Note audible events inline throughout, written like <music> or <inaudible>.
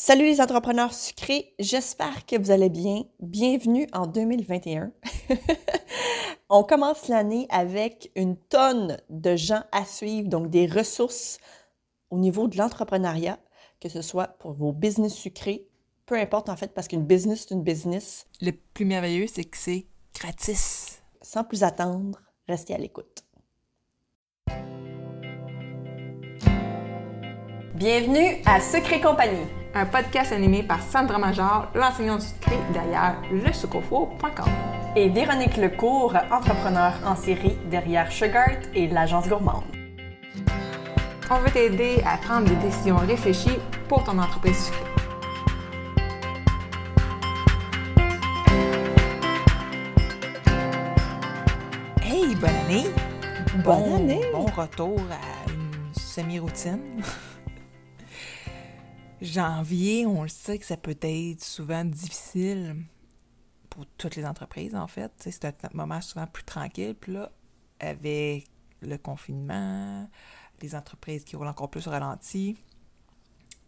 Salut les entrepreneurs sucrés, j'espère que vous allez bien. Bienvenue en 2021. <laughs> On commence l'année avec une tonne de gens à suivre, donc des ressources au niveau de l'entrepreneuriat, que ce soit pour vos business sucrés, peu importe en fait, parce qu'une business, c'est une business. Le plus merveilleux, c'est que c'est gratis. Sans plus attendre, restez à l'écoute. Bienvenue à Secret Compagnie un podcast animé par Sandra Major, l'enseignante sucrée derrière lesucofo.com. Et Véronique Lecourt, entrepreneur en série derrière Sugart et l'agence gourmande. On veut t'aider à prendre des décisions réfléchies pour ton entreprise sucrée. Hey, bonne année! Bonne année! Bon retour à une semi-routine. Janvier, on le sait que ça peut être souvent difficile pour toutes les entreprises, en fait. C'est un moment souvent plus tranquille. Puis là, avec le confinement, les entreprises qui roulent encore plus au ralenti,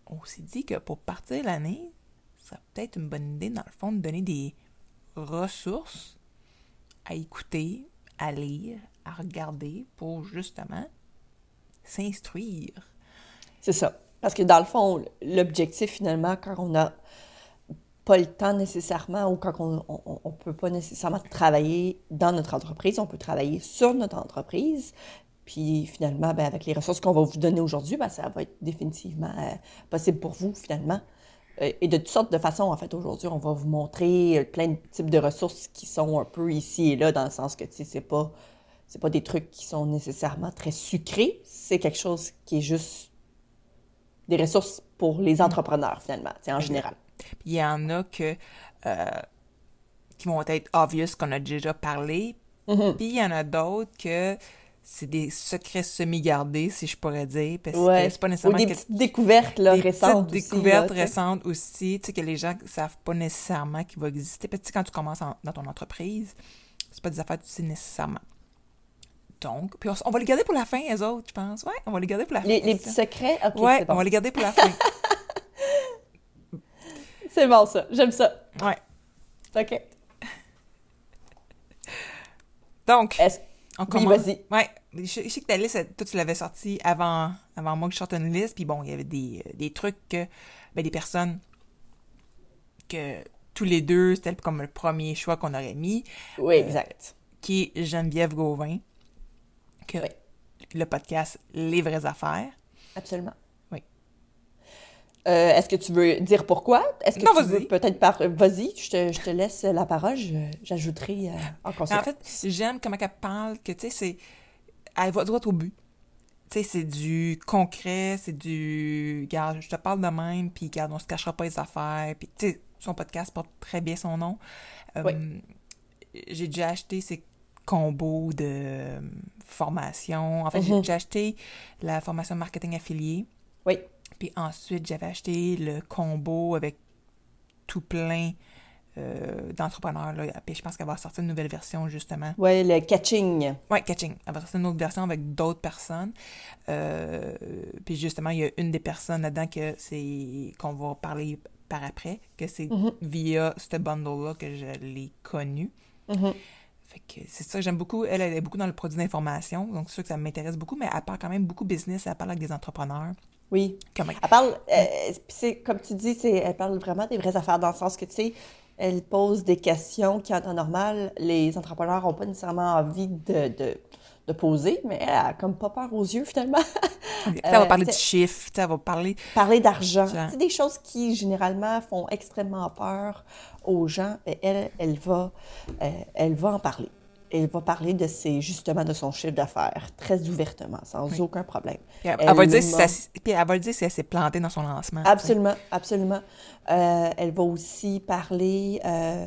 on s'est dit que pour partir l'année, ça peut être une bonne idée, dans le fond, de donner des ressources à écouter, à lire, à regarder pour justement s'instruire. C'est ça. Parce que dans le fond, l'objectif finalement, quand on n'a pas le temps nécessairement ou quand on ne peut pas nécessairement travailler dans notre entreprise, on peut travailler sur notre entreprise. Puis finalement, ben, avec les ressources qu'on va vous donner aujourd'hui, ben, ça va être définitivement euh, possible pour vous finalement. Et de toutes sortes de façons, en fait, aujourd'hui, on va vous montrer plein de types de ressources qui sont un peu ici et là, dans le sens que, tu sais, c'est pas, pas des trucs qui sont nécessairement très sucrés. C'est quelque chose qui est juste des ressources pour les mm. entrepreneurs, finalement, en général. il y en a que, euh, qui vont être obvious, qu'on a déjà parlé. Mm-hmm. Puis il y en a d'autres que c'est des secrets semi-gardés, si je pourrais dire, parce que c'est pas nécessairement... Ou des petites découvertes là, des récentes petites découvertes récentes aussi, tu sais, que les gens savent pas nécessairement qu'il va exister. Puis quand tu commences dans ton entreprise, c'est pas des affaires que tu sais nécessairement. Donc, puis on, va les garder pour la fin, les autres, je pense. Ouais, on va les garder pour la fin. Les, petits secrets? OK, ouais, on va les garder pour la fin. <laughs> c'est bon, ça. J'aime ça. Ouais. OK. Donc, on commence. Oui, vas-y. Ouais. Je, sais que ta liste, toi, tu l'avais sortie avant, avant moi que je sorte une liste. Puis bon, il y avait des, des trucs que, ben, des personnes que tous les deux, c'était comme le premier choix qu'on aurait mis. Oui, exact. Euh, qui est Geneviève Gauvin le podcast Les vraies affaires. Absolument. Oui. Euh, est-ce que tu veux dire pourquoi? Est-ce que non, tu veux peut-être par... Vas-y, je te, je te, laisse la parole, j'ajouterai euh, en conséquence. En fait, j'aime comment elle parle, que tu sais, c'est... Elle va droit au but. Tu sais, c'est du concret, c'est du... Regarde, je te parle de même, puis regarde, on se cachera pas les affaires, puis tu sais, son podcast porte très bien son nom. oui. Euh, j'ai déjà acheté ses combo de euh, formation. En fait, mhm. j'ai acheté la formation marketing affilié. Oui. Puis ensuite, j'avais acheté le combo avec tout plein euh, d'entrepreneurs. Puis je pense qu'elle va sortir une nouvelle version, justement. Oui, le catching. Oui, catching. Elle va sortir une autre version avec d'autres personnes. Euh, puis justement, il y a une des personnes là-dedans que c'est qu'on va parler par après, que c'est mhm. via ce bundle-là que je l'ai connu. Mhm. C'est ça, j'aime beaucoup. Elle, elle est beaucoup dans le produit d'information, donc c'est sûr que ça m'intéresse beaucoup, mais elle parle quand même beaucoup business, elle parle avec des entrepreneurs. Oui. Elle parle, euh, c'est comme tu dis, elle parle vraiment des vraies affaires dans le sens que, tu sais, elle pose des questions qui, en temps normal, les entrepreneurs n'ont pas nécessairement envie de, de, de, poser, mais elle a comme pas peur aux yeux, finalement. <laughs> elle va parler de chiffres, elle va parler... Parler d'argent. C'est des choses qui, généralement, font extrêmement peur aux gens, et elle, elle va, euh, elle va en parler. Elle va parler de ses, justement de son chiffre d'affaires très ouvertement, sans aucun problème. elle, va dire si puis elle va dire si elle s'est plantée dans son lancement. Absolument, absolument. Euh, elle va aussi parler euh,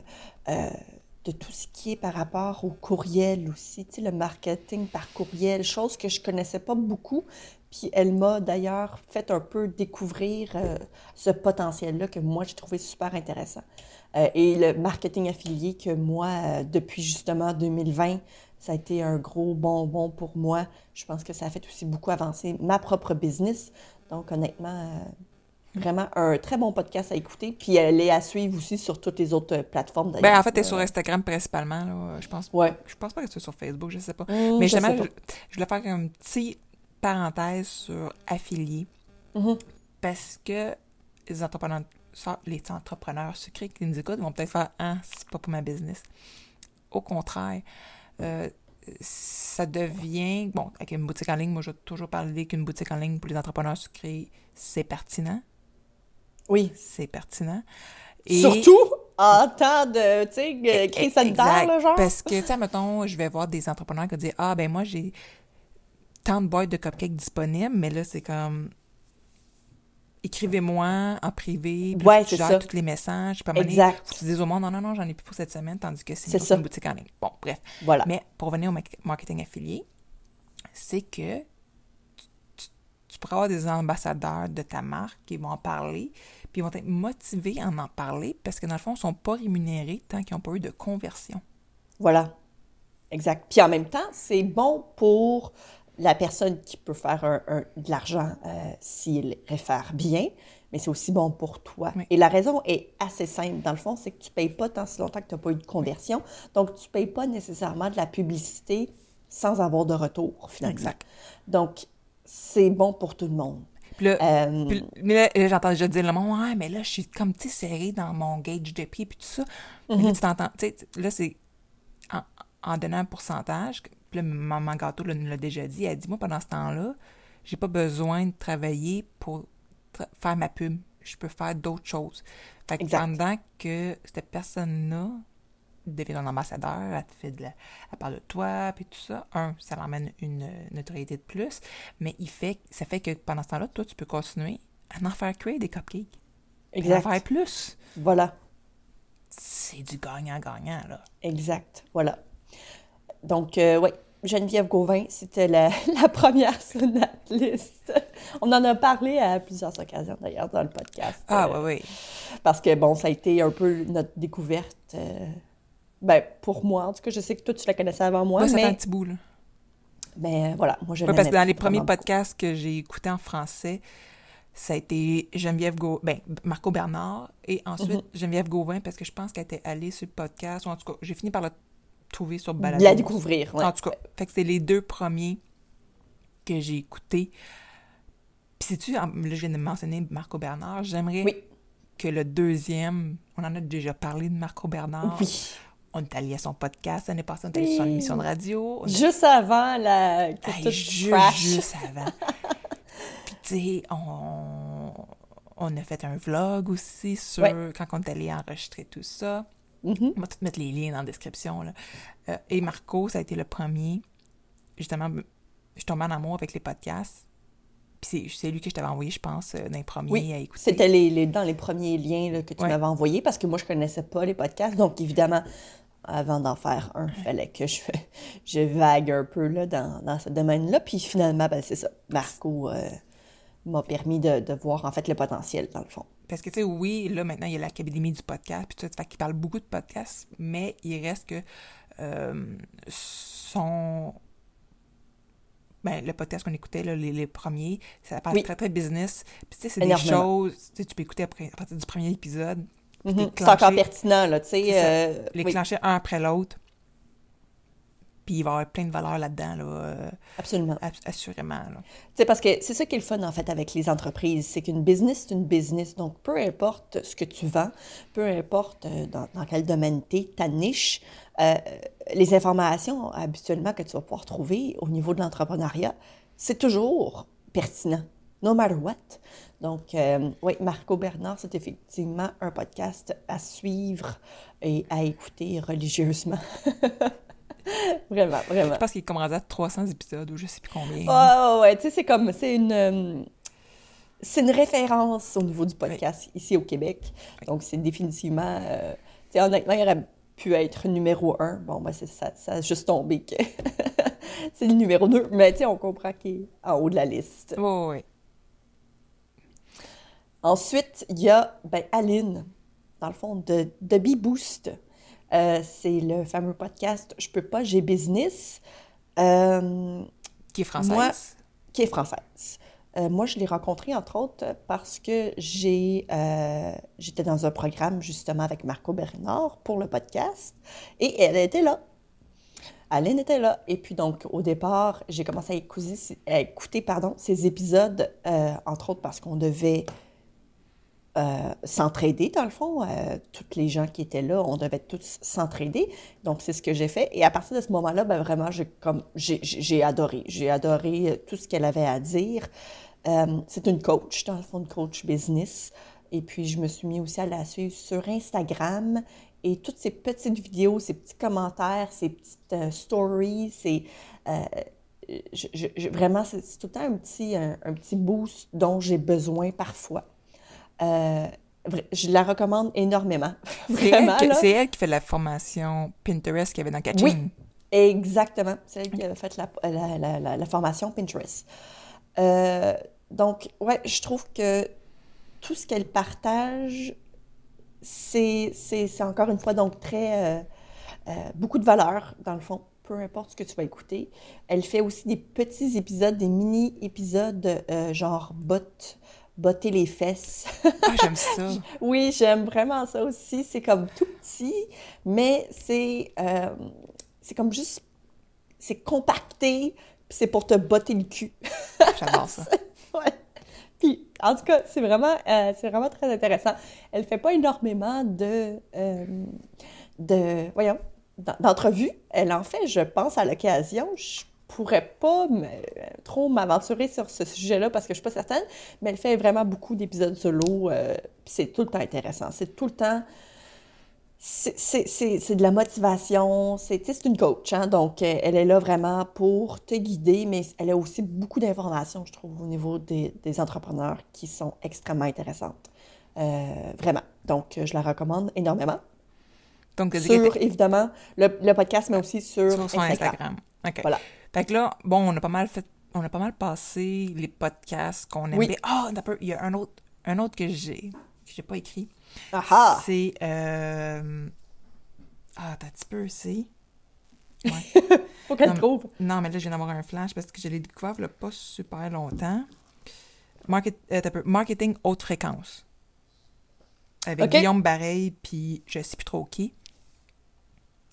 de tout ce qui est par rapport au courriel aussi, tu sais, le marketing par courriel, chose que je connaissais pas beaucoup. Puis elle m'a d'ailleurs fait un peu découvrir ce potentiel-là que moi j'ai trouvé super intéressant. Euh, et le marketing affilié que moi, euh, depuis justement 2020, ça a été un gros bonbon pour moi. Je pense que ça a fait aussi beaucoup avancer ma propre business. Donc honnêtement, Vraiment un très bon podcast à écouter. Puis elle est à suivre aussi sur toutes les autres euh, plateformes. Ben, d'ailleurs. en fait, t'es sur Euh, Instagram principalement, là. Je pense, Ouais. je pense pas que tu es sur Facebook, je sais pas. Hum, Mais sais je, voulais faire un petit parenthèse sur affilié. Mhm. Parce que les entrepreneurs, les entrepreneurs sucrés qui nous écoutent vont peut-être faire Ah, c'est pas pour ma business. Au contraire, euh, ça devient. Bon, avec une boutique en ligne, moi, je vais toujours parler qu'une boutique en ligne pour les entrepreneurs sucrés, c'est pertinent. Oui. C'est pertinent. Surtout en temps de, tu sais, Eh, euh, crise sanitaire, Exact. là, genre. Parce que, tu sais, mettons, je vais voir des entrepreneurs qui disent Ah, ben moi, j'ai tant de boîtes de cupcakes disponibles, mais là, c'est comme. Écrivez-moi en privé, puis Ouais, tu gères tous les messages, puis à donné, Exact. que tu dises au monde, non, non, non, j'en ai plus pour cette semaine, tandis que c'est une, une boutique en ligne. Bon, bref. Voilà. Mais pour revenir au market- marketing affilié, c'est que avoir des ambassadeurs de ta marque qui vont en parler, puis ils vont être motivés à en parler parce que dans le fond, ils ne sont pas rémunérés tant qu'ils n'ont pas eu de conversion. Voilà. Exact. Puis en même temps, c'est bon pour la personne qui peut faire un- un- de l'argent euh, s'il réfère bien, mais c'est aussi bon pour toi. Oui. Et la raison est assez simple, dans le fond, c'est que tu ne payes pas tant si longtemps que tu n'as pas eu de conversion. Donc, tu ne payes pas nécessairement de la publicité sans avoir de retour, finalement. Exact. Donc, c'est bon pour tout le monde. Puis là, Euh, Puis, mais là, là, j'entends déjà dire le monde, ouais, mais là, je suis comme, tu sais, serré dans mon gauge de pied, puis tout ça. Mais Mhm. là, tu t'entends, tu sais, là, c'est en, en donnant un pourcentage. Puis là, maman gâteau là, nous l'a déjà dit. Elle dit, moi, pendant ce temps-là, j'ai pas besoin de travailler pour tra- faire ma pub. Je peux faire d'autres choses. Fait que Exact. pendant que cette personne-là devient un ambassadeur, elle, te fait de la- elle parle de toi, puis tout ça. Un, ça l'emmène une notoriété de plus, mais il fait, ça fait que pendant ce temps-là, toi, tu peux continuer à en faire créer des cupcakes. Puis En exact. faire plus. Voilà. C'est du gagnant-gagnant, là. Exact, voilà. Donc, euh, oui, Geneviève Gauvin, c'était la, <laughs> la première sur notre liste. On en a parlé à plusieurs occasions, d'ailleurs, dans le podcast. Ah, euh, ouais, ouais. Parce que, bon, ça a été un peu notre découverte. euh, ben, pour moi, en tout cas, je sais que toi, tu la connaissais avant moi, Moi, fait un mais, petit bout, là. mais voilà, moi, je Ouais, parce que dans les premiers podcasts que j'ai écoutés en français, ça a été Geneviève Gauvin, ben, Marco Bernard, et ensuite Mhm. Geneviève Gauvin, parce que je pense qu'elle était allée sur le podcast, ou en tout cas, j'ai fini par la trouver sur. Balado. La découvrir, ouais. En tout cas, fait que c'est les deux premiers que j'ai écoutés. Puis sais-tu, en- là, je viens de mentionner Marco Bernard, j'aimerais Oui. que le deuxième, on en a déjà parlé de Marco Bernard. Oui. On est allé à son podcast l'année passée, on est allé sur son émission de radio. Juste avant la... que Hey, tout ju- crash. juste avant. <laughs> Puis, tu sais, on, on a fait un vlog aussi sur Ouais. quand on est allé enregistrer tout ça. Mhm. On va tout mettre les liens dans la description. Là. Euh, et Marco, ça a été le premier. Justement, je suis tombée en amour avec les podcasts. Puis c'est- lui que je t'avais envoyé, je pense, euh, dans les premiers Oui, à écouter. C'était les, les- dans les premiers liens là, que tu Ouais. m'avais envoyés parce que moi, je connaissais pas les podcasts. Donc, évidemment, avant d'en faire un, il fallait que je, <laughs> je vague un peu là, dans, dans ce domaine-là. Puis finalement, ben, c'est ça. Marco euh, m'a permis de, de voir en fait le potentiel, dans le fond. Parce que, tu sais, oui, là, maintenant, il y a l'Académie du podcast, puis tout ça, fait qu'il parle beaucoup de podcasts, mais il reste que euh, son... Ben, le podcast qu'on écoutait, là, les, les premiers, ça parle Oui. très, très business. Puis, tu sais, c'est des choses... Tu peux écouter après, à partir du premier épisode, Mhm. C'est encore pertinent, là, tu sais. Euh, les oui, clencher un après l'autre. Puis, il va y avoir plein de valeurs là-dedans, là, euh, absolument. ass- assurément, là. Tu sais, parce que c'est ça qui est le fun, en fait, avec les entreprises. C'est qu'une business, c'est une business. Donc, peu importe ce que tu vends, peu importe euh, dans, dans quel domaine tu es, ta niche, euh, les informations habituellement que tu vas pouvoir trouver au niveau de l'entrepreneuriat, c'est toujours pertinent, no matter what. Donc, euh, oui, Marco Bernard, c'est effectivement un podcast à suivre et à écouter religieusement. <laughs> vraiment, vraiment. Je pense qu'il est comme rendu à 300 épisodes, ou je sais plus combien. Ouais, ouais. Tu sais, c'est comme, c'est une, euh, c'est une référence au niveau du podcast ici au Québec. Donc, c'est définitivement, euh, tu sais, honnêtement, il aurait pu être numéro un. Bon, ben, c'est, ça, ça a juste tombé que <laughs> c'est le numéro deux. Mais, tu sais, on comprend qu'il est en haut de la liste. Ouais, ouais. Ensuite, il y a, ben, Aline, dans le fond, de, de Boost. Euh, c'est le fameux podcast Je peux pas, j'ai business. Euh, Qui est française. Moi- qui est française. Euh, moi, je l'ai rencontrée, entre autres, parce que j'ai, j'étais dans un programme, justement, avec Marco Bernard pour le podcast, et elle était là. Aline était là. Et puis, donc, au départ, j'ai commencé à écouter, à écouter pardon, ces épisodes, entre autres parce qu'on devait euh, s'entraider, dans le fond. Euh, toutes les gens qui étaient là, on devait tous s'entraider. Donc, c'est ce que j'ai fait. Et à partir de ce moment-là, ben, vraiment, j'ai, adoré. J'ai adoré euh, tout ce qu'elle avait à dire. c'est une coach, dans le fond, une coach business. Et puis, je me suis mis aussi à la suivre sur Instagram. Et toutes ces petites vidéos, ces petits commentaires, ces petites stories, c'est... Je, vraiment, c'est, tout le temps un petit, un petit boost dont j'ai besoin parfois. Euh, je la recommande énormément. <laughs> C'est elle, qui fait la formation Pinterest qu'il y avait dans Catching. Oui, exactement. C'est elle qui a fait la, formation Pinterest. Euh, donc, ouais, je trouve que tout ce qu'elle partage, c'est encore une fois donc très. Euh, beaucoup de valeur, dans le fond, peu importe ce que tu vas écouter. Elle fait aussi des petits épisodes, des mini-épisodes genre bot botter les fesses. Ah, j'aime ça. <laughs> oui, j'aime vraiment ça aussi. C'est comme tout petit, mais c'est euh, c'est comme juste, c'est compacté, c'est pour te botter le cul. J'adore ça. <laughs> ouais. Puis, en tout cas, c'est vraiment, euh, c'est vraiment très intéressant. Elle fait pas énormément de, euh, de voyons, d'entrevues. Elle en fait, je pense, à l'occasion. Je pourrais pas trop m'aventurer sur ce sujet-là parce que je suis pas certaine, mais elle fait vraiment beaucoup d'épisodes solo. Euh, c'est tout le temps intéressant. C'est tout le temps. C'est de la motivation. C'est une coach, hein, donc euh, elle est là vraiment pour te guider, mais elle a aussi beaucoup d'informations, je trouve, au niveau des, des, entrepreneurs qui sont extrêmement intéressantes. Euh, vraiment. Donc, je la recommande énormément. Donc, sur, évidemment, le, podcast, mais aussi sur, sur Instagram. OK. Voilà. Fait que là, bon, on a pas mal fait, on a pas mal passé les podcasts qu'on aimait. Oui. Ah, oh, il y a un autre, un autre que j'ai, que j'ai pas écrit. Ah C'est, euh... ah, t'as un petit peu, c'est... Ouais. <laughs> Faut qu'elle trouve. Non, mais là, je viens d'avoir un flash parce que je l'ai découvert il pas super longtemps. Market, euh, marketing haute fréquence. Avec Guillaume Bareil, puis je sais plus trop qui.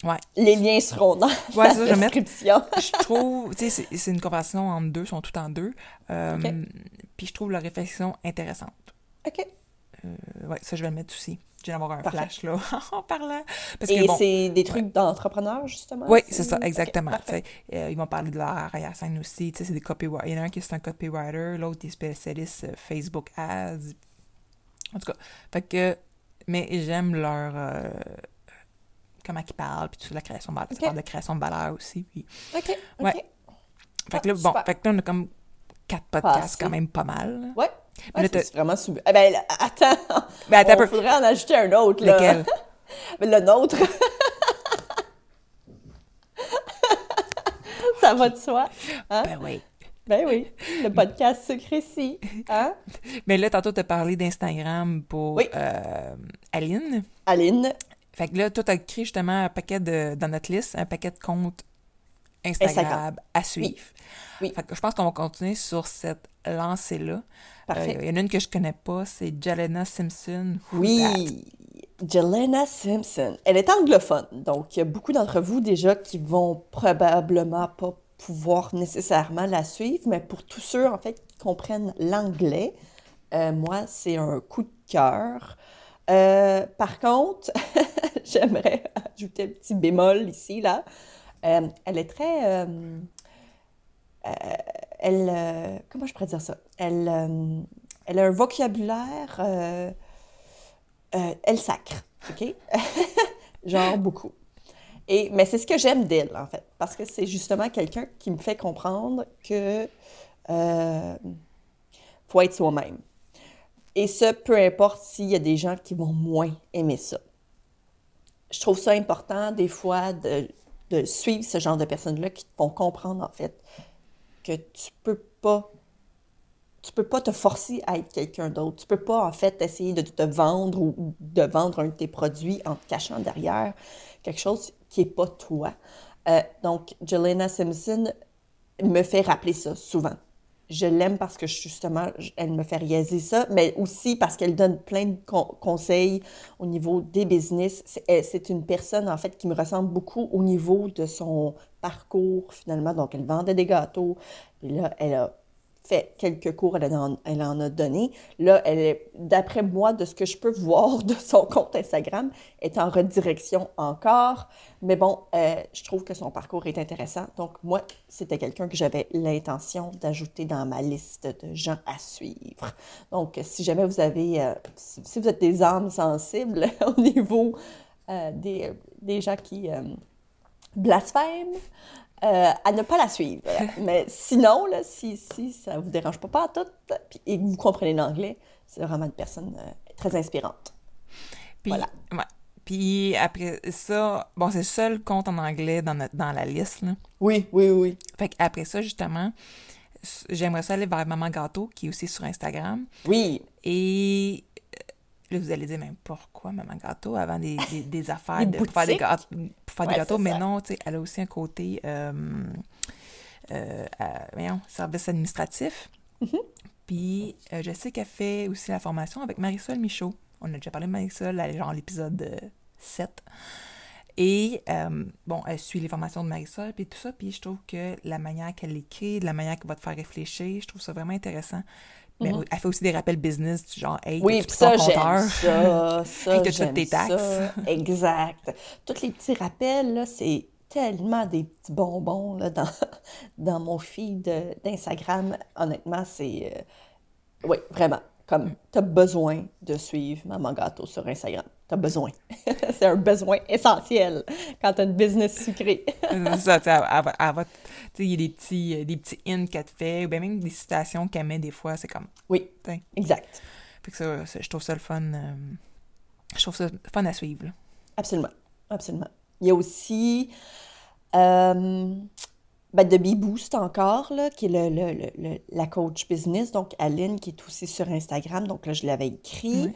Ouais. Les liens seront dans ouais, la ça, description. Je, trouve, tu sais, c'est une conversation en deux, sont toutes en deux. Euh, Puis je trouve la réflexion intéressante. OK. Euh, ouais, ça, je vais le mettre aussi. Je viens d'avoir un flash, là, <laughs> en parlant. Parce Et c'est des trucs d'entrepreneurs, justement? Oui, c'est ça, exactement. euh, ils vont parler de leur arrière-scène aussi. Tu sais, c'est des copywriters. Il y en a un qui est un copywriter, l'autre est spécialiste euh, Facebook Ads. En tout cas, fait que... Mais j'aime leur... Comment ils parlent, puis tout la création de valeur. Okay. de création de valeur aussi. Puis... OK. Ouais. Fait que là, bon, fait que là, on a comme quatre podcasts quand même pas mal. Ouais. ouais c'est vraiment super. Eh ben, attends. Ben, attends, faudrait en ajouter un autre, là. Lequel? <laughs> le nôtre. Ça va de soi. Hein? Ben oui. Ben oui, le podcast secret-ci. Hein? Mais là, tantôt, tu as parlé d'Instagram pour oui. euh, Aline. Aline. Fait que là, toi, tu as créé justement un paquet de, dans notre liste, un paquet de comptes Instagram, à suivre. Oui. Fait que je pense qu'on va continuer sur cette lancée-là. Parfait. Il euh, y en a une que je connais pas, c'est Jelena Simpson. oui, Jelena Simpson. Elle est anglophone, donc il y a beaucoup d'entre vous déjà qui vont probablement pas pouvoir nécessairement la suivre, mais pour tous ceux, en fait, qui comprennent l'anglais, euh, moi, c'est un coup de cœur. Euh, par contre, <laughs> <laughs> j'aimerais ajouter un petit bémol ici, là. Euh, elle est très... Euh, elle... comment je pourrais dire ça? Elle, elle a un vocabulaire... elle sacre, OK? <laughs> Genre beaucoup. Et, mais c'est ce que j'aime d'elle, en fait, parce que c'est justement quelqu'un qui me fait comprendre que faut être soi-même. Et ce, peu importe s'il y a des gens qui vont moins aimer ça. Je trouve ça important, des fois, de, suivre ce genre de personnes-là qui te font comprendre, en fait, que tu peux pas tu peux pas te forcer à être quelqu'un d'autre. Tu peux pas, en fait, essayer de te vendre ou de vendre un de tes produits en te cachant derrière quelque chose qui est pas toi. Euh, donc, Jelena Simpson me fait rappeler ça souvent. Je l'aime parce que justement, elle me fait réaliser ça, mais aussi parce qu'elle donne plein de conseils au niveau des business. C'est une personne, en fait, qui me ressemble beaucoup au niveau de son parcours, finalement. Donc, elle vendait des gâteaux. Et là, elle a quelques cours, elle en, elle en a donné. Là, elle d'après moi, de ce que je peux <laughs> voir de son compte Instagram, est en redirection encore. Mais bon, euh, je trouve que son parcours est intéressant. Donc, moi, c'était quelqu'un que j'avais l'intention d'ajouter dans ma liste de gens à suivre. Donc, si jamais vous avez, euh, si vous êtes des âmes sensibles <laughs> au niveau euh, des, des, gens qui blasphèment, euh, à ne pas la suivre. <laughs> Mais sinon, là, si, si ça ne vous dérange pas, pas tout, et que vous comprenez l'anglais, c'est vraiment une personne euh, très inspirante. Puis, voilà. Puis après ça, bon, c'est le seul compte en anglais dans, dans la liste. Là. Oui, oui, oui. Fait qu'après ça, justement, j'aimerais ça aller vers Maman Gâteau, qui est aussi sur Instagram. Oui. Et Là, vous allez dire, même pourquoi Maman Gâteau avant <laughs> des, des, affaires de, pour faire des gâteaux, pour faire des gâteaux mais non, tu sais, elle a aussi un côté, euh, euh, voyons, service administratif. Mm-hmm. Puis, euh, je sais qu'elle fait aussi la formation avec Marisol Michaud. On a déjà parlé de Marisol, genre l'épisode 7. Et, bon, elle suit les formations de Marisol, puis tout ça, puis je trouve que la manière qu'elle écrit, la manière qu'elle va te faire réfléchir, je trouve ça vraiment intéressant. Mais mhm. elle fait aussi des rappels business, genre, hey, oui, ça, j'aime ça, <laughs> ça, hey, j'aime tes taxes? Ça. Exact. Tous les petits rappels, là, c'est tellement des petits bonbons là, dans, <laughs> dans mon feed d'Instagram. Honnêtement, c'est... Euh, oui, vraiment. Comme, mm. tu as besoin de suivre Maman Gâteau sur Instagram. Tu as besoin. <laughs> c'est un besoin essentiel quand tu as une business sucrée. <laughs> c'est ça, tu sais, il y a des petits, euh, des petits in qu'elle te fait, ou bien même des citations qu'elle met des fois, c'est comme... Oui, exact. Fait que ça, je trouve ça le fun... Euh, je trouve ça fun à suivre. Absolument, absolument. Il y a aussi... Euh, ben, de B-Boost encore, là, qui est le, le, la coach business, donc Aline, qui est aussi sur Instagram, donc là, je l'avais écrit.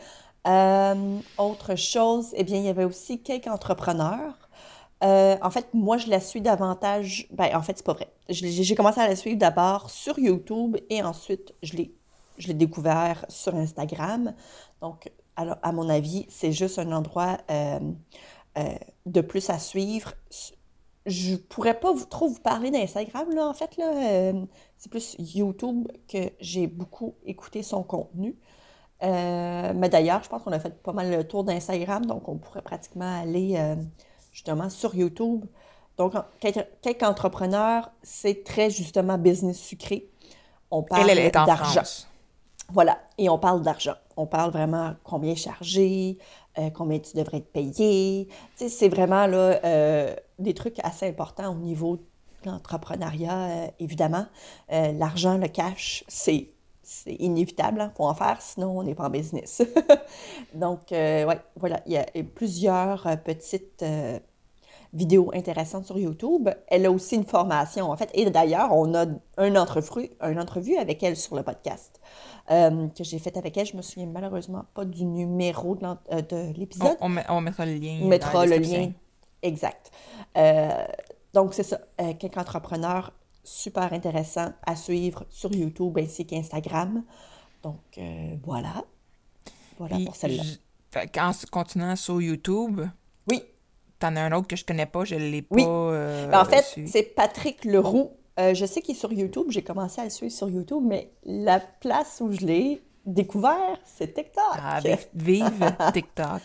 Euh, autre chose, eh bien, il y avait aussi quelques entrepreneurs. Euh, en fait, moi, je la suis davantage. Ben, en fait, c'est pas vrai. J'ai commencé à la suivre d'abord sur YouTube et ensuite, je l'ai découvert sur Instagram. Donc, alors, à mon avis, c'est juste un endroit euh, de plus à suivre je pourrais pas vous, trop vous parler d'Instagram, là, en fait, c'est plus YouTube que j'ai beaucoup écouté son contenu. Euh, mais d'ailleurs, je pense qu'on a fait pas mal le tour d'Instagram, donc on pourrait pratiquement aller euh, justement sur YouTube. Donc, quelques entrepreneurs, c'est très justement business sucré. On parle d'argent. Voilà, et on parle d'argent. On parle vraiment combien charger, euh, combien tu devrais. Tu sais, c'est vraiment là, des trucs assez importants au niveau de l'entrepreneuriat, évidemment. L'argent, le cash, c'est c'est inévitable, il hein, faut en faire, sinon on n'est pas en business. <laughs> Donc, ouais, voilà, il y a plusieurs petites vidéos intéressantes sur YouTube. Elle a aussi une formation, en fait, et d'ailleurs, on a un entrevue, une entrevue avec elle sur le podcast. Euh, que j'ai fait avec elle. Je me souviens malheureusement pas du numéro de euh, l'épisode. On, mettra le lien. On mettra le lien. Exact. Euh, donc, c'est ça. quelques entrepreneurs super intéressants à suivre sur YouTube ainsi qu'Instagram. Donc, voilà. Voilà pour celle-là. En continuant sur YouTube. Oui. T'en as un autre que je connais pas, je l'ai pas. Oui. Ben, en fait, c'est Patrick Leroux euh, je sais qu'il est sur YouTube. J'ai commencé à le suivre sur YouTube, mais la place où je l'ai découvert, c'est TikTok. Ah, vive <laughs> TikTok.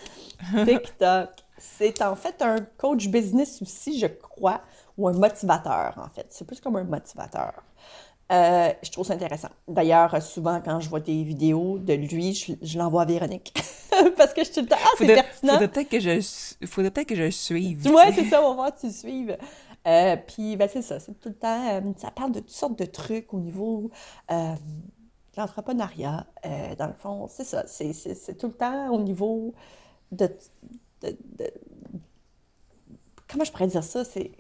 TikTok. C'est en fait un coach business aussi, je crois, ou un motivateur, en fait. C'est plus comme un motivateur. Euh, je trouve ça intéressant. D'ailleurs, souvent, quand je vois des vidéos de lui, je, l'envoie à Véronique. <laughs> Parce que je suis tout le temps, ah, c'est pertinent. Faudrait peut-être que je, faudrait peut-être que je suive. Ouais, c'est ça, on va voir que tu suives. Euh, puis, ben, c'est ça, c'est tout le temps, euh, ça parle de toutes sortes de trucs au niveau de l'entrepreneuriat. dans le fond, c'est ça, c'est, tout le temps au niveau de, comment je pourrais dire ça? C'est,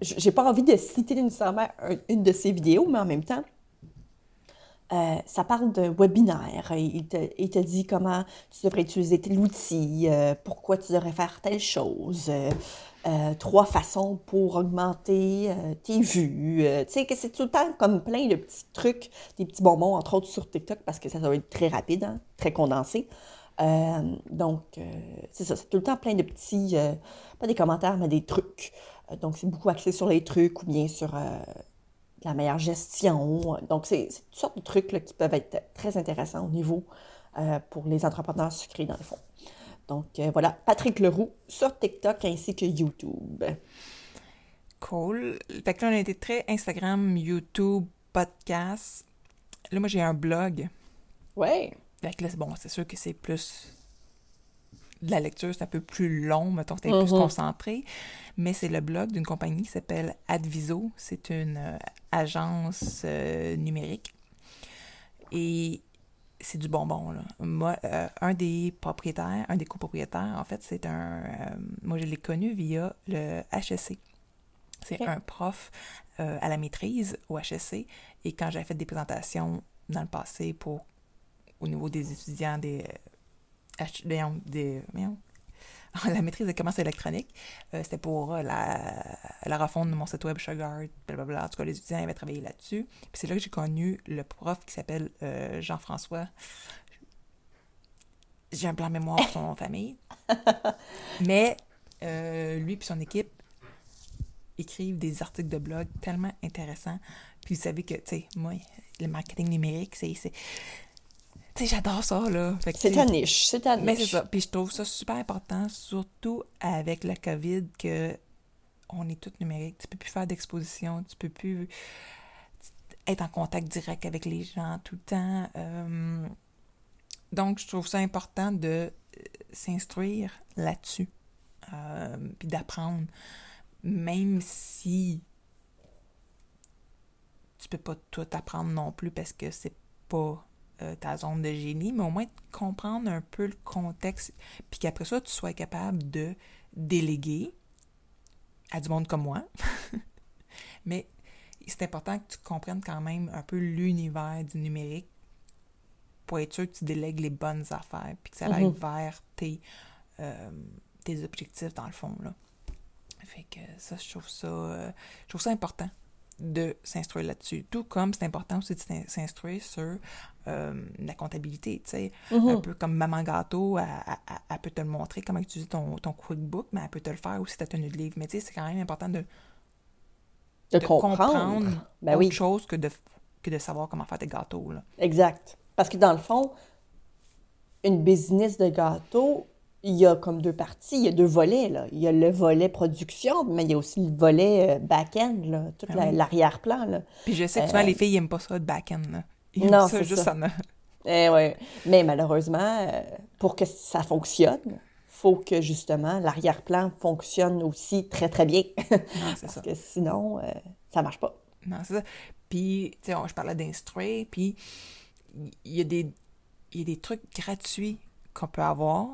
j'ai pas envie de citer nécessairement une de ses vidéos, mais en même temps, Euh, ça parle de webinaire. Il te, il te dit comment tu devrais utiliser tel outil, euh, pourquoi tu devrais faire telle chose, euh, trois façons pour augmenter tes vues. tu sais, que c'est tout le temps comme plein de petits trucs, des petits bonbons, entre autres sur TikTok, parce que ça doit être très rapide, hein, très condensé. Donc, c'est ça, c'est tout le temps plein de petits, pas des commentaires, mais des trucs. donc, c'est beaucoup axé sur les trucs ou bien sur la meilleure gestion. Donc, c'est toutes sortes de trucs qui peuvent être très intéressants au niveau euh, pour les entrepreneurs sucrés, dans le fond. Donc, euh, voilà, Patrick Leroux sur TikTok ainsi que YouTube. Cool. Fait que là, on a été très Instagram, YouTube, podcast. Là, moi, j'ai un blog. Ouais. Fait que là, bon, c'est sûr que c'est plus de la lecture, c'est un peu plus long, mettons, c'est plus mhm. concentré. Mais c'est le blog d'une compagnie qui s'appelle Adviso. C'est une euh, agence euh, numérique. Et c'est du bonbon, là. Moi, euh, un des propriétaires, un des copropriétaires, en fait, c'est un... moi, je l'ai connu via le HSC. C'est un prof à la maîtrise au HSC. Et quand j'avais fait des présentations dans le passé pour au niveau des étudiants des des, <laughs> la maîtrise de commerce électronique. Euh, c'était pour euh, la, la refonte de mon site web Sugar, blablabla. En tout cas, les étudiants avaient travaillé là-dessus. Puis c'est là que j'ai connu le prof qui s'appelle euh, Jean-François. J'ai un plan mémoire sur son nom de famille. <laughs> Mais lui et son équipe écrivent des articles de blog tellement intéressants. Puis vous savez que, tu sais, moi, le marketing numérique, c'est tu sais, j'adore ça, là. C'est ta niche, c'est ta niche. Mais c'est ça. Puis je trouve ça super important, surtout avec la COVID, que on est tout numérique. Tu peux plus faire d'exposition, tu peux plus être en contact direct avec les gens tout le temps. Euh, donc, je trouve ça important de euh, s'instruire là-dessus, euh, puis d'apprendre, même si tu peux pas tout apprendre non plus parce que c'est pas euh, ta zone de génie, mais au moins comprendre un peu le contexte, puis qu'après ça, tu sois capable de déléguer à du monde comme moi. <laughs> mais c'est important que tu comprennes quand même un peu l'univers du numérique pour être sûr que tu délègues les bonnes affaires, puis que ça aille mhm. vers tes, euh, tes objectifs dans le fond. Là. Fait que ça, je trouve ça, euh, je trouve ça important de s'instruire là-dessus. Tout comme c'est important aussi de s'instruire sur euh, la comptabilité, tu sais. Mm-hmm. Un peu comme Maman Gâteau, elle, peut te le montrer, comment utiliser ton, ton QuickBook, mais elle peut te le faire aussi ta tenue de livre. Mais tu sais, c'est quand même important de, de, comprendre, ben autre chose que de, que de savoir comment faire tes gâteaux. Là. Exact. Parce que dans le fond, une business de gâteau, il y a comme deux parties, il y a deux volets. Là. Il y a le volet production, mais il y a aussi le volet euh, back-end, là, tout ah l'arrière-plan. Puis je sais que souvent, les filles n'aiment pas ça, de back-end. Ils non, ça juste ça. Eh ouais. Mais malheureusement, euh, pour que ça fonctionne, il faut que justement l'arrière-plan fonctionne aussi très, très bien. <laughs> Parce que sinon, euh, ça marche pas. Non, c'est ça. Puis, tu sais, je parlais d'instruire, puis il y, y a des trucs gratuits qu'on peut avoir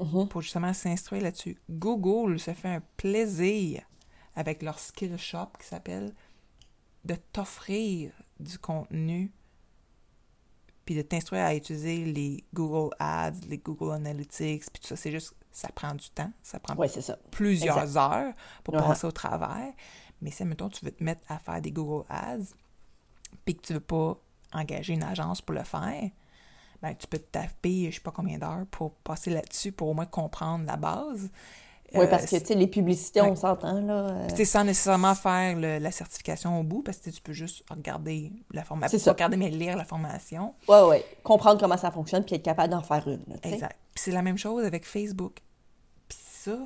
Mhm. pour justement s'instruire là-dessus. Google se fait un plaisir avec leur skill shop qui s'appelle de t'offrir du contenu puis de t'instruire à utiliser les Google Ads, les Google Analytics, puis tout ça. C'est juste, ça prend du temps, ça prend plusieurs heures pour passer au travers. Mais si, mettons, tu veux te mettre à faire des Google Ads, puis que tu veux pas engager une agence pour le faire, ben, tu peux te taper je sais pas combien d'heures pour passer là-dessus pour au moins comprendre la base. Oui, parce que, tu sais, les publicités, on s'entend, là. Euh... C'est sans nécessairement faire la certification au bout, parce que tu peux juste regarder la formation. Pas regarder, mais lire la formation. Oui, oui. Comprendre comment ça fonctionne, puis être capable d'en faire une. exact. Puis c'est la même chose avec Facebook. Puis ça,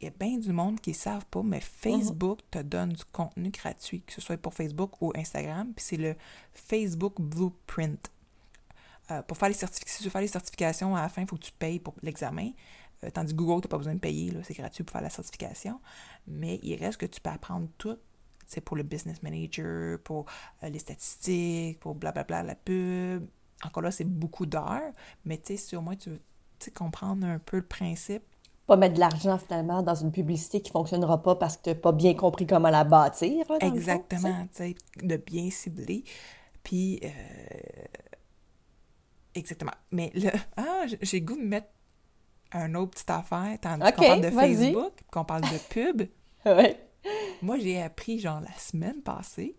il y a bien du monde qui ne savent pas, mais Facebook te donne du contenu gratuit, que ce soit pour Facebook ou Instagram. Puis c'est le Facebook Blueprint. Euh, pour faire les certifications, si tu veux faire les certifications, à la fin, il faut que tu payes pour l'examen. Euh, tandis que Google, tu n'as pas besoin de payer, c'est gratuit pour faire la certification. Mais il reste que tu peux apprendre tout. C'est pour le business manager, pour euh, les statistiques, pour blablabla, la pub. Encore là, c'est beaucoup d'heures, mais tu sais, si au moins tu veux comprendre un peu le principe, pas mettre de l'argent finalement dans une publicité qui ne fonctionnera pas parce que tu n'as pas bien compris comment la bâtir. Exactement, tu sais, de bien cibler. Puis, euh, exactement. Mais là, <laughs> ah, j'ai goût de mettre un autre petite affaire, tandis Ok, qu'on parle de. Facebook, qu'on parle de pub. <laughs> Ouais. Moi, j'ai appris, genre, la semaine passée,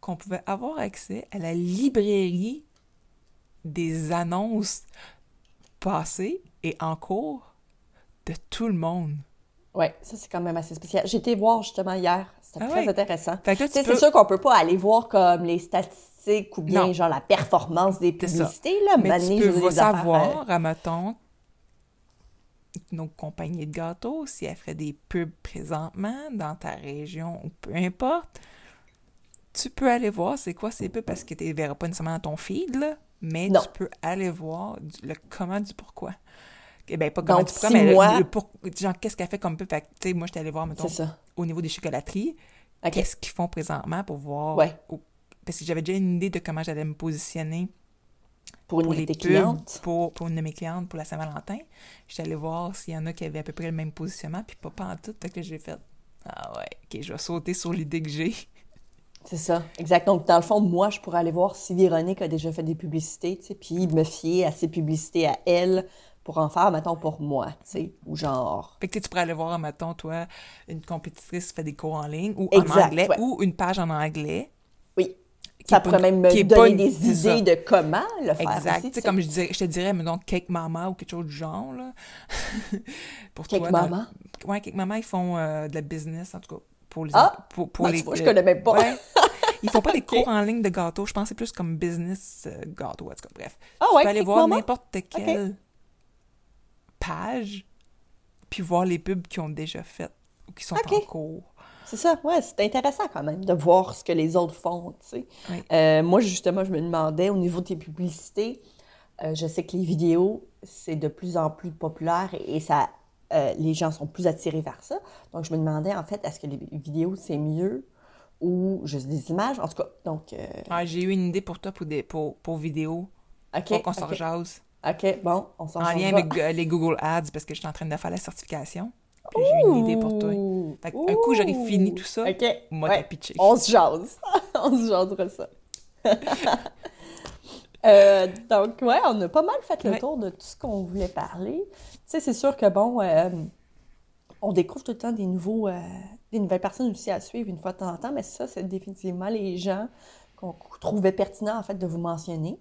qu'on pouvait avoir accès à la librairie des annonces passées et en cours de tout le monde. Ouais, ça c'est quand même assez spécial. J'ai été voir justement hier, c'était Ah très ouais. intéressant. Peux... c'est sûr qu'on peut pas aller voir comme les statistiques ou bien Non. genre la performance des publicités là, Mais tu peux savoir, admettons, nos compagnies de gâteaux, si elles feraient des pubs présentement dans ta région ou peu importe, tu peux aller voir c'est quoi ces pubs parce que tu ne verras pas nécessairement dans ton feed, là, mais Non. tu peux aller voir du- le comment du pourquoi. Eh bien, pas comment Donc, du pourquoi, si mais moi- le, pour- genre, qu'est-ce qu'elle fait comme pub? Fait que, tu sais, moi, je suis allée voir, mettons, au niveau des chocolateries, qu'est-ce qu'ils font présentement pour voir. Ouais. Parce que j'avais déjà une idée de comment j'allais me positionner Pour une pour les pubs, clientes? pour, pour une de mes clientes pour la Saint-Valentin. J'étais allée voir s'il y en a qui avaient à peu près le même positionnement, puis pas, pas en tout. Que là, j'ai fait Ah ouais, ok, je vais sauter sur l'idée que j'ai. C'est ça, exact. Donc, dans le fond, moi, je pourrais aller voir si Véronique a déjà fait des publicités, tu sais, puis me fier à ses publicités à elle pour en faire, mettons, pour moi, tu sais, ou genre... Fait que tu pourrais aller voir, mettons, toi, une compétitrice fait des cours en ligne ou Exact, en anglais ouais. ou une page en anglais. Oui, ça pourrait même me donner des ça. idées de comment le faire Exact. aussi, tu tu comme je, dirais, je te dirais, mettons, Cake Mama ou quelque chose du genre, là. <laughs> pour Cake toi, dans- Mama? Ouais, Cake Mama, ils font euh, de la business, en tout cas, pour les... Ah! pour, pour Ben, les tu vois, je connais même pas. Ouais. <laughs> Ils font pas des cours en ligne de gâteaux, je pense que c'est plus comme business euh, gâteau, en tout cas, bref. Ah tu ouais, peux aller voir n'importe quelle page, puis voir les pubs qu'ils ont déjà faites ou qui sont en cours. C'est ça, ouais, c'est intéressant quand même de voir ce que les autres font, tu sais. Oui. Euh, moi, justement, je me demandais, au niveau de tes publicités, euh, je sais que les vidéos, c'est de plus en plus populaire et, ça, euh, les gens sont plus attirés vers ça. Donc, je me demandais, en fait, est-ce que les vidéos, c'est mieux ou juste des images? En tout cas, donc, euh, Ah, J'ai eu une idée pour toi pour, des, pour, pour vidéo. OK, Faut qu'on s'en OK, rejase. OK, bon, on s'en En lien avec <laughs> les Google Ads, parce que je suis en train de faire la certification. Puis j'ai une idée pour toi. Fait un coup, j'aurai fini tout ça, OK, Moi, ouais. t'as pitché. On se jase. <laughs> on se jasera ça. <laughs> Euh, donc, ouais, on a pas mal fait le Ouais. tour de tout ce qu'on voulait parler. Tu sais, c'est sûr que, bon, euh, on découvre tout le temps des nouveaux, euh, des nouvelles personnes aussi à suivre une fois de temps en temps, mais ça, c'est définitivement les gens qu'on trouvait pertinent, en fait, de vous mentionner.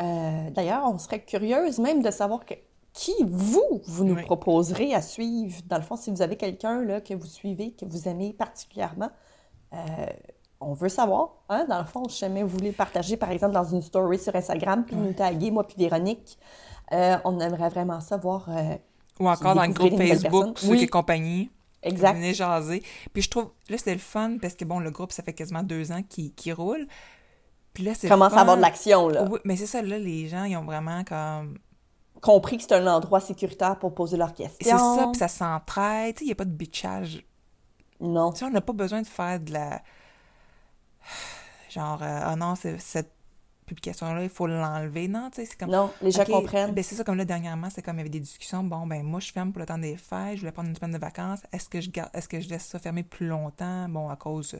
D'ailleurs, on serait curieuse même de savoir que- qui, vous, vous nous Oui. proposerez à suivre? Dans le fond, si vous avez quelqu'un là, que vous suivez, que vous aimez particulièrement, euh, on veut savoir. Hein? Dans le fond, si jamais vous voulez partager, par exemple, dans une story sur Instagram, puis nous taguer, moi puis Véronique, euh, on aimerait vraiment savoir. euh, Ou encore dans le groupe Facebook, ceux Oui. qui compagnie. Exact. Venez jaser. Puis je trouve, là, c'est le fun parce que, bon, le groupe, ça fait quasiment deux ans qu'il roule. Puis là, c'est commence à avoir de l'action, là. Oui, mais c'est ça, là, les gens, ils ont vraiment comme. Compris que c'est un endroit sécuritaire pour poser leurs questions. C'est ça, puis ça s'entraide. Tu sais, il n'y a pas de bitchage. Non. Tu sais, on n'a pas besoin de faire de la. <sighs> Genre, euh, ah non, cette publication-là, il faut l'enlever. Non, tu sais, c'est comme. Non, les gens comprennent. Ben c'est ça, comme là, dernièrement, c'est comme il y avait des discussions. Bon, ben moi, je ferme pour le temps des fêtes, je voulais prendre une semaine de vacances. Est-ce que je garde, est-ce que je laisse ça fermer plus longtemps? Bon, à cause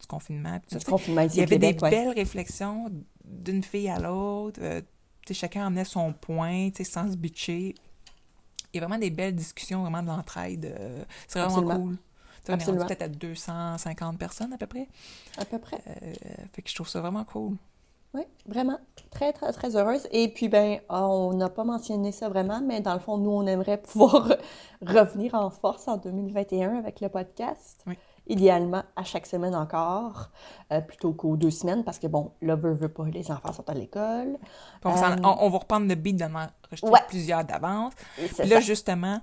du confinement. tout ça, Du Il y avait Québec, des ouais. belles réflexions d'une fille à l'autre. euh, chacun emmenait son point, sans se bitcher. Il y a vraiment des belles discussions, vraiment de l'entraide. euh, c'est vraiment Absolument. cool. On est rendu peut-être à 250 personnes à peu près. À peu près. Euh, fait que je trouve ça vraiment cool. Oui, vraiment. Très, très, très heureuse. Et puis, ben, on n'a pas mentionné ça vraiment, mais dans le fond, nous, on aimerait pouvoir <laughs> revenir en force en 2021 avec le podcast. Oui. Idéalement, à chaque semaine encore, euh, plutôt qu'aux deux semaines, parce que, bon, là, veut, veut pas, les enfants sont à l'école. On, Euh, on- on va reprendre le beat enregistrer Ouais. plusieurs d'avance. Puis là, ça. justement,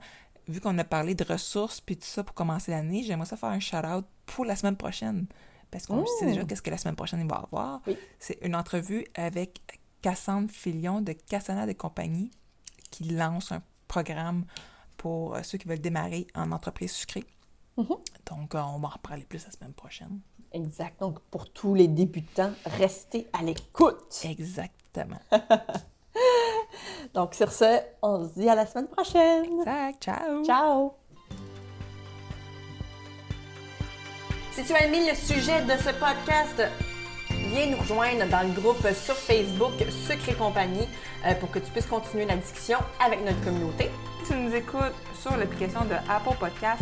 vu qu'on a parlé de ressources puis tout ça pour commencer l'année, j'aimerais ça faire un shout-out pour la semaine prochaine. Parce qu'on sait déjà qu'est-ce que la semaine prochaine il va avoir. Oui. C'est une entrevue avec Cassandre Filion de Cassana et compagnie qui lance un programme pour euh, ceux qui veulent démarrer en entreprise sucrée. Mm-hmm. Donc, euh, on va en reparler plus la semaine prochaine. Exact. Donc, pour tous les débutants, restez à l'écoute. Exactement. <laughs> Donc, sur ce, on se dit à la semaine prochaine. Exact. Ciao. Ciao! Si tu as aimé le sujet de ce podcast, viens nous rejoindre dans le groupe sur Facebook Secret Compagnie euh, pour que tu puisses continuer la discussion avec notre communauté. Si tu nous écoutes sur l'application de Apple Podcast,